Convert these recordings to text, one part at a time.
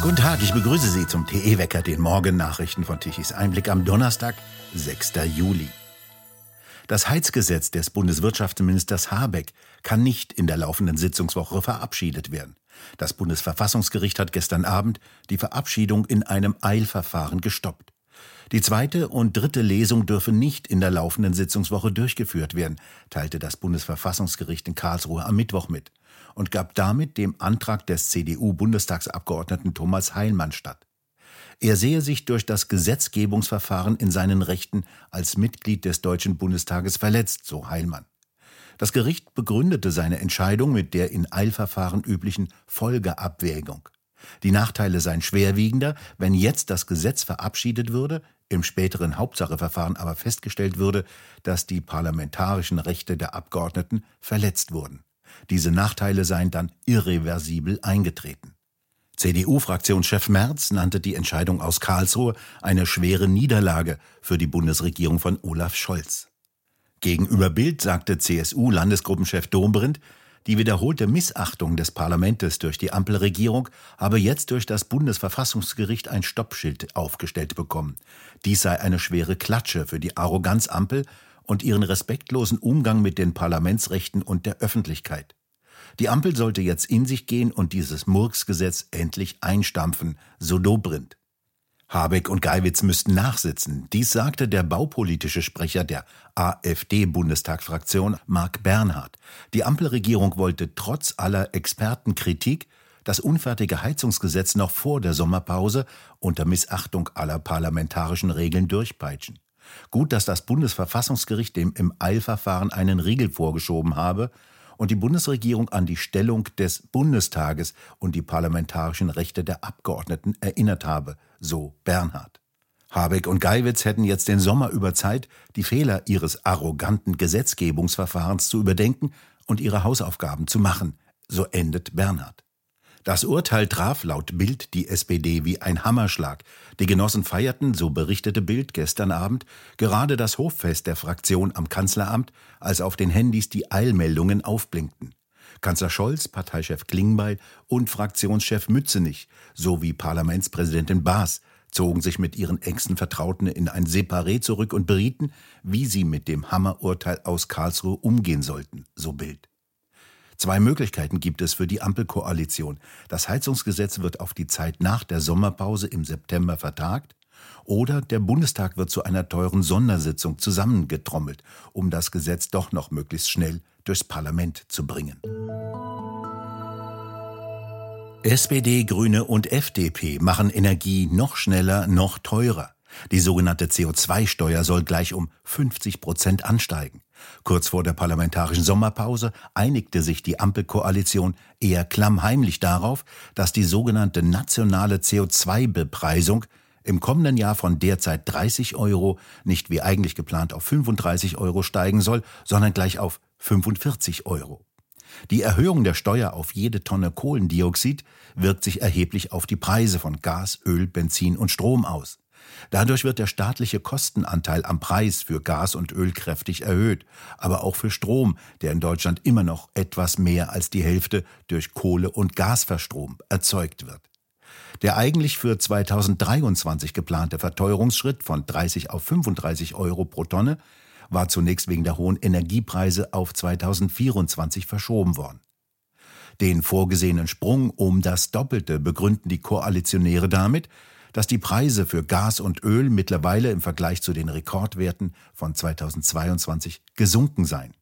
Guten Tag, ich begrüße Sie zum TE-Wecker, den Morgennachrichten von Tichys Einblick am Donnerstag, 6. Juli. Das Heizgesetz des Bundeswirtschaftsministers Habeck kann nicht in der laufenden Sitzungswoche verabschiedet werden. Das Bundesverfassungsgericht hat gestern Abend die Verabschiedung in einem Eilverfahren gestoppt. Die zweite und dritte Lesung dürfen nicht in der laufenden Sitzungswoche durchgeführt werden, teilte das Bundesverfassungsgericht in Karlsruhe am Mittwoch mit und gab damit dem Antrag des CDU-Bundestagsabgeordneten Thomas Heilmann statt. Er sehe sich durch das Gesetzgebungsverfahren in seinen Rechten als Mitglied des Deutschen Bundestages verletzt, so Heilmann. Das Gericht begründete seine Entscheidung mit der in Eilverfahren üblichen Folgeabwägung. Die Nachteile seien schwerwiegender, wenn jetzt das Gesetz verabschiedet würde, im späteren Hauptsacheverfahren aber festgestellt würde, dass die parlamentarischen Rechte der Abgeordneten verletzt wurden. Diese Nachteile seien dann irreversibel eingetreten. CDU-Fraktionschef Merz nannte die Entscheidung aus Karlsruhe eine schwere Niederlage für die Bundesregierung von Olaf Scholz. Gegenüber Bild sagte CSU-Landesgruppenchef Dombrindt, die wiederholte Missachtung des Parlaments durch die Ampelregierung habe jetzt durch das Bundesverfassungsgericht ein Stoppschild aufgestellt bekommen. Dies sei eine schwere Klatsche für die Arroganzampel und ihren respektlosen Umgang mit den Parlamentsrechten und der Öffentlichkeit. Die Ampel sollte jetzt in sich gehen und dieses Murksgesetz endlich einstampfen, so Dobrindt. Habeck und Geiwitz müssten nachsitzen. Dies sagte der baupolitische Sprecher der AfD-Bundestagsfraktion Marc Bernhard. Die Ampelregierung wollte trotz aller Expertenkritik das unfertige Heizungsgesetz noch vor der Sommerpause unter Missachtung aller parlamentarischen Regeln durchpeitschen. Gut, dass das Bundesverfassungsgericht dem im Eilverfahren einen Riegel vorgeschoben habe und die Bundesregierung an die Stellung des Bundestages und die parlamentarischen Rechte der Abgeordneten erinnert habe, so Bernhard. Habeck und Geiwitz hätten jetzt den Sommer über Zeit, die Fehler ihres arroganten Gesetzgebungsverfahrens zu überdenken und ihre Hausaufgaben zu machen, so endet Bernhard. Das Urteil traf laut Bild die SPD wie ein Hammerschlag. Die Genossen feierten, so berichtete Bild gestern Abend, gerade das Hoffest der Fraktion am Kanzleramt, als auf den Handys die Eilmeldungen aufblinkten. Kanzler Scholz, Parteichef Klingbeil und Fraktionschef Mützenich sowie Parlamentspräsidentin Baas zogen sich mit ihren engsten Vertrauten in ein Separé zurück und berieten, wie sie mit dem Hammerurteil aus Karlsruhe umgehen sollten, so Bild. Zwei Möglichkeiten gibt es für die Ampelkoalition. Das Heizungsgesetz wird auf die Zeit nach der Sommerpause im September vertagt oder der Bundestag wird zu einer teuren Sondersitzung zusammengetrommelt, um das Gesetz doch noch möglichst schnell durchs Parlament zu bringen. SPD, Grüne und FDP machen Energie noch schneller, noch teurer. Die sogenannte CO2-Steuer soll gleich um 50 Prozent ansteigen. Kurz vor der parlamentarischen Sommerpause einigte sich die Ampelkoalition eher klammheimlich darauf, dass die sogenannte nationale CO2-Bepreisung im kommenden Jahr von derzeit 30 Euro nicht wie eigentlich geplant auf 35 Euro steigen soll, sondern gleich auf 45 Euro. Die Erhöhung der Steuer auf jede Tonne Kohlendioxid wirkt sich erheblich auf die Preise von Gas, Öl, Benzin und Strom aus. Dadurch wird der staatliche Kostenanteil am Preis für Gas und Öl kräftig erhöht, aber auch für Strom, der in Deutschland immer noch etwas mehr als die Hälfte durch Kohle- und Gasverstrom erzeugt wird. Der eigentlich für 2023 geplante Verteuerungsschritt von 30 auf 35 Euro pro Tonne war zunächst wegen der hohen Energiepreise auf 2024 verschoben worden. Den vorgesehenen Sprung um das Doppelte begründen die Koalitionäre damit, dass die Preise für Gas und Öl mittlerweile im Vergleich zu den Rekordwerten von 2022 gesunken seien.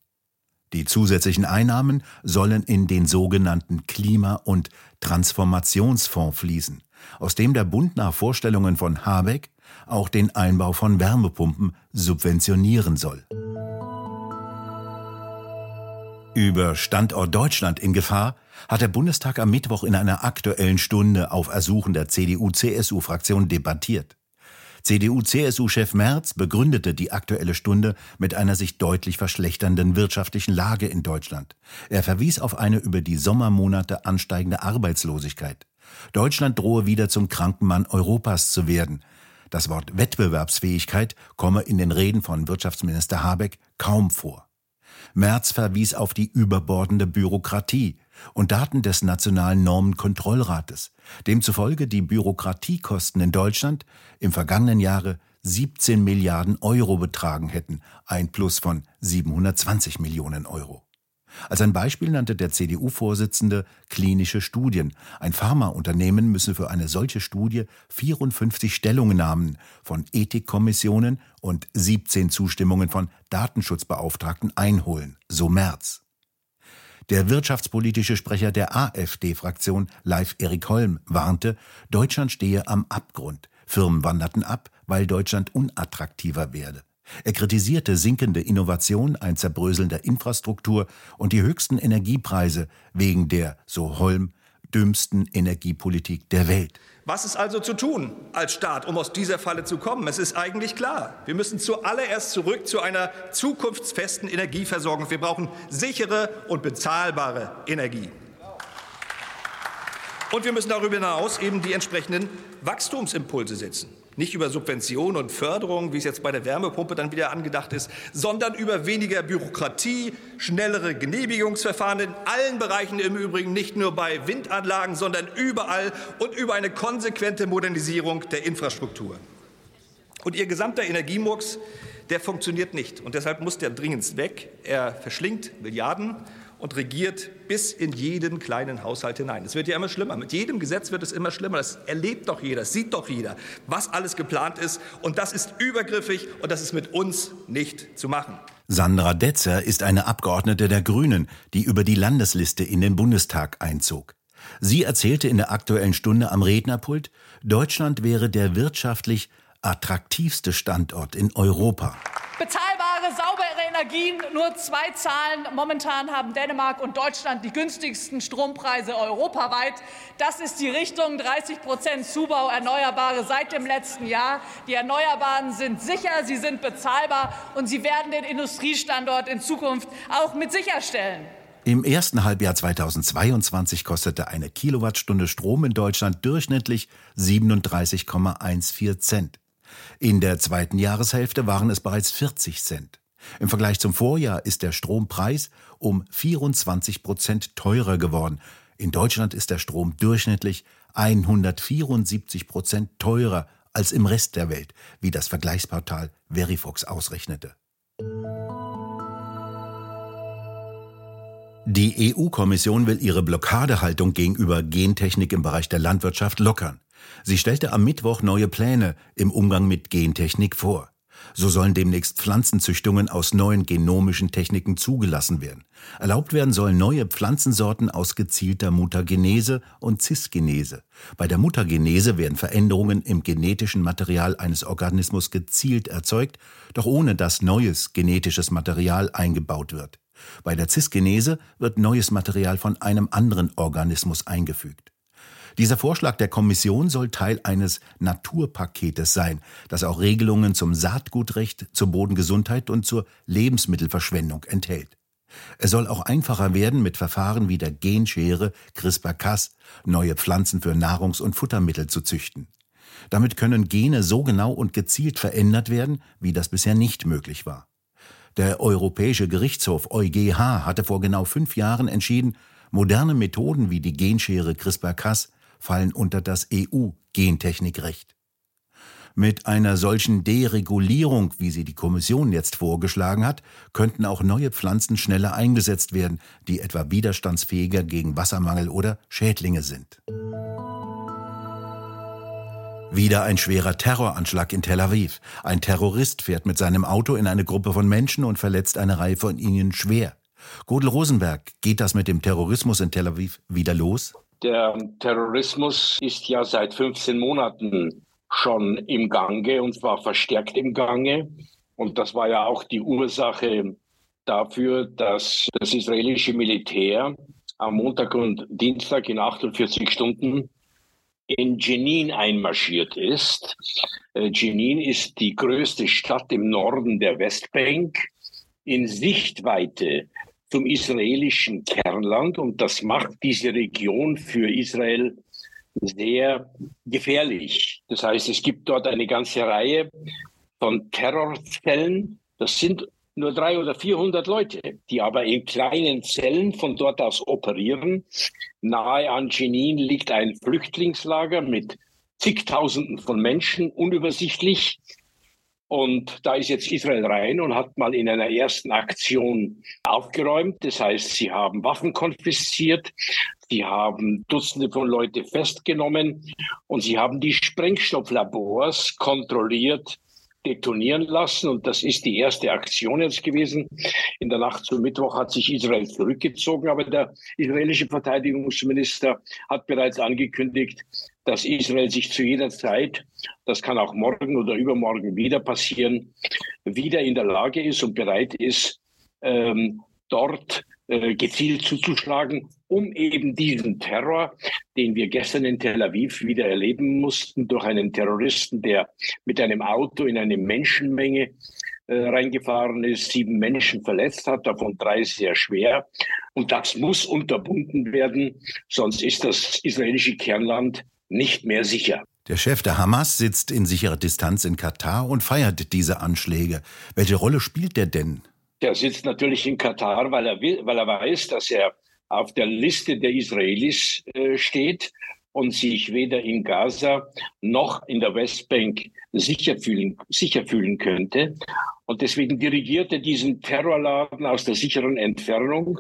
Die zusätzlichen Einnahmen sollen in den sogenannten Klima- und Transformationsfonds fließen, aus dem der Bund nach Vorstellungen von Habeck auch den Einbau von Wärmepumpen subventionieren soll. Über Standort Deutschland in Gefahr hat der Bundestag am Mittwoch in einer aktuellen Stunde auf Ersuchen der CDU-CSU-Fraktion debattiert. CDU-CSU-Chef Merz begründete die aktuelle Stunde mit einer sich deutlich verschlechternden wirtschaftlichen Lage in Deutschland. Er verwies auf eine über die Sommermonate ansteigende Arbeitslosigkeit. Deutschland drohe wieder zum Krankenmann Europas zu werden. Das Wort Wettbewerbsfähigkeit komme in den Reden von Wirtschaftsminister Habeck kaum vor. Merz verwies auf die überbordende Bürokratie. und Daten des Nationalen Normenkontrollrates, demzufolge die Bürokratiekosten in Deutschland im vergangenen Jahre 17 Milliarden Euro betragen hätten, ein Plus von 720 Millionen Euro. Als ein Beispiel nannte der CDU-Vorsitzende klinische Studien. Ein Pharmaunternehmen müsse für eine solche Studie 54 Stellungnahmen von Ethikkommissionen und 17 Zustimmungen von Datenschutzbeauftragten einholen, so Merz. Der wirtschaftspolitische Sprecher der AfD-Fraktion, Live Erik Holm, warnte, Deutschland stehe am Abgrund. Firmen wanderten ab, weil Deutschland unattraktiver werde. Er kritisierte sinkende Innovation, ein Zerbröseln der Infrastruktur und die höchsten Energiepreise wegen der, so Holm, dümmsten Energiepolitik der Welt. Was ist also zu tun als Staat, um aus dieser Falle zu kommen? Es ist eigentlich klar. Wir müssen zuallererst zurück zu einer zukunftsfesten Energieversorgung. Wir brauchen sichere und bezahlbare Energie. Und wir müssen darüber hinaus eben die entsprechenden Wachstumsimpulse setzen. Nicht über Subventionen und Förderung, wie es jetzt bei der Wärmepumpe dann wieder angedacht ist, sondern über weniger Bürokratie, schnellere Genehmigungsverfahren in allen Bereichen im Übrigen, nicht nur bei Windanlagen, sondern überall und über eine konsequente Modernisierung der Infrastruktur. Und Ihr gesamter Energiemurks, der funktioniert nicht. Und deshalb muss der dringendst weg. Er verschlingt Milliarden und regiert bis in jeden kleinen Haushalt hinein. Es wird ja immer schlimmer. Mit jedem Gesetz wird es immer schlimmer. Das erlebt doch jeder, das sieht doch jeder, was alles geplant ist. Und das ist übergriffig und das ist mit uns nicht zu machen. Sandra Detzer ist eine Abgeordnete der Grünen, die über die Landesliste in den Bundestag einzog. Sie erzählte in der aktuellen Stunde am Rednerpult, Deutschland wäre der wirtschaftlich attraktivste Standort in Europa. Bezahlbare, saubere Energien, nur zwei Zahlen. Momentan haben Dänemark und Deutschland die günstigsten Strompreise europaweit. Das ist die Richtung 30 Prozent Zubau Erneuerbare seit dem letzten Jahr. Die Erneuerbaren sind sicher, sie sind bezahlbar und sie werden den Industriestandort in Zukunft auch mit sicherstellen. Im ersten Halbjahr 2022 kostete eine Kilowattstunde Strom in Deutschland durchschnittlich 37,14 Cent. In der zweiten Jahreshälfte waren es bereits 40 Cent. Im Vergleich zum Vorjahr ist der Strompreis um 24 Prozent teurer geworden. In Deutschland ist der Strom durchschnittlich 174 Prozent teurer als im Rest der Welt, wie das Vergleichsportal Verifox ausrechnete. Die EU-Kommission will ihre Blockadehaltung gegenüber Gentechnik im Bereich der Landwirtschaft lockern. Sie stellte am Mittwoch neue Pläne im Umgang mit Gentechnik vor. So sollen demnächst Pflanzenzüchtungen aus neuen genomischen Techniken zugelassen werden. Erlaubt werden sollen neue Pflanzensorten aus gezielter Mutagenese und Cisgenese. Bei der Mutagenese werden Veränderungen im genetischen Material eines Organismus gezielt erzeugt, doch ohne dass neues genetisches Material eingebaut wird. Bei der Cisgenese wird neues Material von einem anderen Organismus eingefügt. Dieser Vorschlag der Kommission soll Teil eines Naturpaketes sein, das auch Regelungen zum Saatgutrecht, zur Bodengesundheit und zur Lebensmittelverschwendung enthält. Es soll auch einfacher werden, mit Verfahren wie der Genschere CRISPR-Cas neue Pflanzen für Nahrungs- und Futtermittel zu züchten. Damit können Gene so genau und gezielt verändert werden, wie das bisher nicht möglich war. Der Europäische Gerichtshof EuGH hatte vor genau fünf Jahren entschieden, moderne Methoden wie die Genschere CRISPR-Cas fallen unter das EU-Gentechnikrecht. Mit einer solchen Deregulierung, wie sie die Kommission jetzt vorgeschlagen hat, könnten auch neue Pflanzen schneller eingesetzt werden, die etwa widerstandsfähiger gegen Wassermangel oder Schädlinge sind. Wieder ein schwerer Terroranschlag in Tel Aviv. Ein Terrorist fährt mit seinem Auto in eine Gruppe von Menschen und verletzt eine Reihe von ihnen schwer. Godel Rosenberg, geht das mit dem Terrorismus in Tel Aviv wieder los? Der Terrorismus ist ja seit 15 Monaten schon im Gange und zwar verstärkt im Gange. Und das war ja auch die Ursache dafür, dass das israelische Militär am Montag und Dienstag in 48 Stunden in Jenin einmarschiert ist. Äh, Jenin ist die größte Stadt im Norden der Westbank in Sichtweite zum israelischen Kernland und das macht diese Region für Israel sehr gefährlich. Das heißt, es gibt dort eine ganze Reihe von Terrorzellen. Das sind nur drei oder vierhundert Leute, die aber in kleinen Zellen von dort aus operieren. Nahe an Jenin liegt ein Flüchtlingslager mit zigtausenden von Menschen, unübersichtlich. Und da ist jetzt Israel rein und hat mal in einer ersten Aktion aufgeräumt. Das heißt, sie haben Waffen konfisziert, sie haben Dutzende von Leute festgenommen und sie haben die Sprengstofflabors kontrolliert, detonieren lassen. Und das ist die erste Aktion jetzt gewesen. In der Nacht zum Mittwoch hat sich Israel zurückgezogen, aber der israelische Verteidigungsminister hat bereits angekündigt, dass Israel sich zu jeder Zeit, das kann auch morgen oder übermorgen wieder passieren, wieder in der Lage ist und bereit ist, ähm, dort äh, gezielt zuzuschlagen, um eben diesen Terror, den wir gestern in Tel Aviv wieder erleben mussten, durch einen Terroristen, der mit einem Auto in eine Menschenmenge äh, reingefahren ist, sieben Menschen verletzt hat, davon drei sehr schwer. Und das muss unterbunden werden, sonst ist das israelische Kernland nicht mehr sicher. Der Chef der Hamas sitzt in sicherer Distanz in Katar und feiert diese Anschläge. Welche Rolle spielt der denn? Der sitzt natürlich in Katar, weil er, will, weil er weiß, dass er auf der Liste der Israelis äh, steht und sich weder in Gaza noch in der Westbank sicher fühlen, sicher fühlen könnte. Und deswegen dirigiert er diesen Terrorladen aus der sicheren Entfernung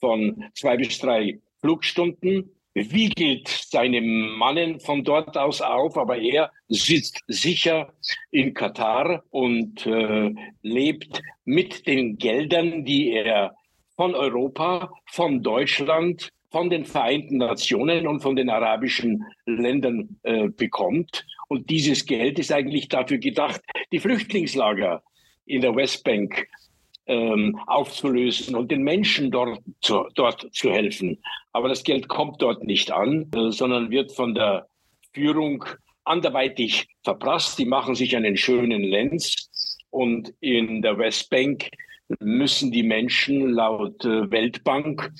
von zwei bis drei Flugstunden wiegelt seine Mannen von dort aus auf, aber er sitzt sicher in Katar und äh, lebt mit den Geldern, die er von Europa, von Deutschland, von den Vereinten Nationen und von den arabischen Ländern äh, bekommt. Und dieses Geld ist eigentlich dafür gedacht, die Flüchtlingslager in der Westbank ähm, aufzulösen und den Menschen dort zu, dort zu helfen. Aber das Geld kommt dort nicht an, äh, sondern wird von der Führung anderweitig verprasst. Die machen sich einen schönen Lenz und in der Westbank müssen die Menschen laut äh, Weltbank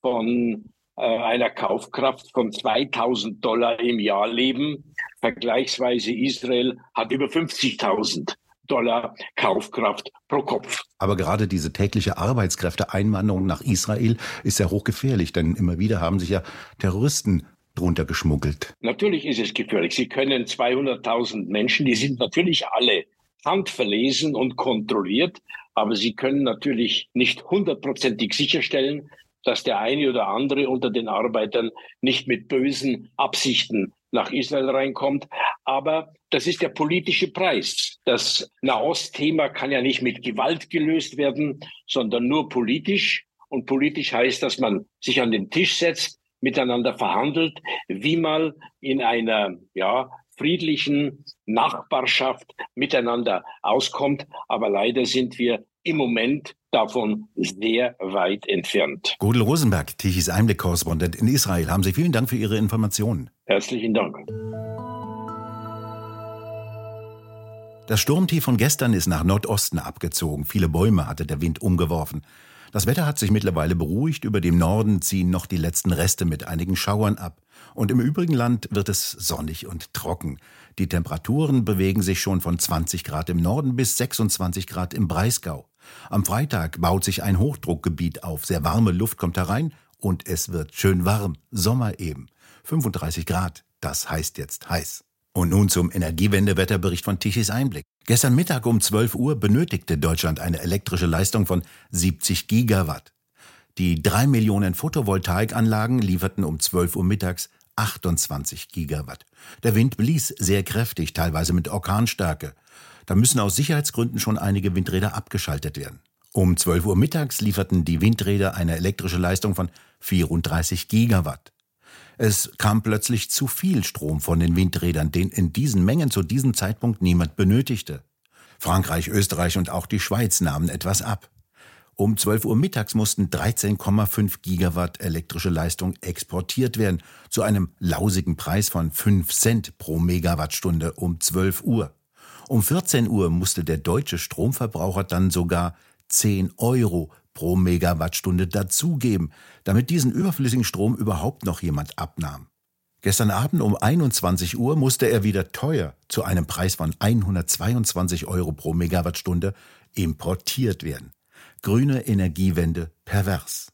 von äh, einer Kaufkraft von 2000 Dollar im Jahr leben. Vergleichsweise Israel hat über 50.000. Dollar Kaufkraft pro Kopf. Aber gerade diese tägliche Arbeitskräfteeinwanderung nach Israel ist ja hochgefährlich, denn immer wieder haben sich ja Terroristen drunter geschmuggelt. Natürlich ist es gefährlich. Sie können 200.000 Menschen, die sind natürlich alle handverlesen und kontrolliert, aber sie können natürlich nicht hundertprozentig sicherstellen, dass der eine oder andere unter den Arbeitern nicht mit bösen Absichten nach Israel reinkommt. Aber das ist der politische Preis. Das Nahost-Thema kann ja nicht mit Gewalt gelöst werden, sondern nur politisch. Und politisch heißt, dass man sich an den Tisch setzt, miteinander verhandelt, wie man in einer ja, friedlichen Nachbarschaft miteinander auskommt. Aber leider sind wir im Moment davon sehr weit entfernt. Godel Rosenberg, Tichys Einblick-Korrespondent in Israel, haben Sie vielen Dank für Ihre Informationen. Herzlichen Dank. Das Sturmtief von gestern ist nach Nordosten abgezogen. Viele Bäume hatte der Wind umgeworfen. Das Wetter hat sich mittlerweile beruhigt. Über dem Norden ziehen noch die letzten Reste mit einigen Schauern ab. Und im übrigen Land wird es sonnig und trocken. Die Temperaturen bewegen sich schon von 20 Grad im Norden bis 26 Grad im Breisgau. Am Freitag baut sich ein Hochdruckgebiet auf. Sehr warme Luft kommt herein und es wird schön warm. Sommer eben. 35 Grad. Das heißt jetzt heiß. Und nun zum Energiewendewetterbericht von Tichys Einblick. Gestern Mittag um 12 Uhr benötigte Deutschland eine elektrische Leistung von 70 Gigawatt. Die drei Millionen Photovoltaikanlagen lieferten um 12 Uhr mittags 28 Gigawatt. Der Wind blies sehr kräftig, teilweise mit Orkanstärke. Da müssen aus Sicherheitsgründen schon einige Windräder abgeschaltet werden. Um 12 Uhr mittags lieferten die Windräder eine elektrische Leistung von 34 Gigawatt. Es kam plötzlich zu viel Strom von den Windrädern, den in diesen Mengen zu diesem Zeitpunkt niemand benötigte. Frankreich, Österreich und auch die Schweiz nahmen etwas ab. Um 12 Uhr mittags mussten 13,5 Gigawatt elektrische Leistung exportiert werden, zu einem lausigen Preis von 5 Cent pro Megawattstunde um 12 Uhr. Um 14 Uhr musste der deutsche Stromverbraucher dann sogar 10 Euro pro Megawattstunde dazugeben, damit diesen überflüssigen Strom überhaupt noch jemand abnahm. Gestern Abend um 21 Uhr musste er wieder teuer zu einem Preis von 122 Euro pro Megawattstunde importiert werden. Grüne Energiewende pervers.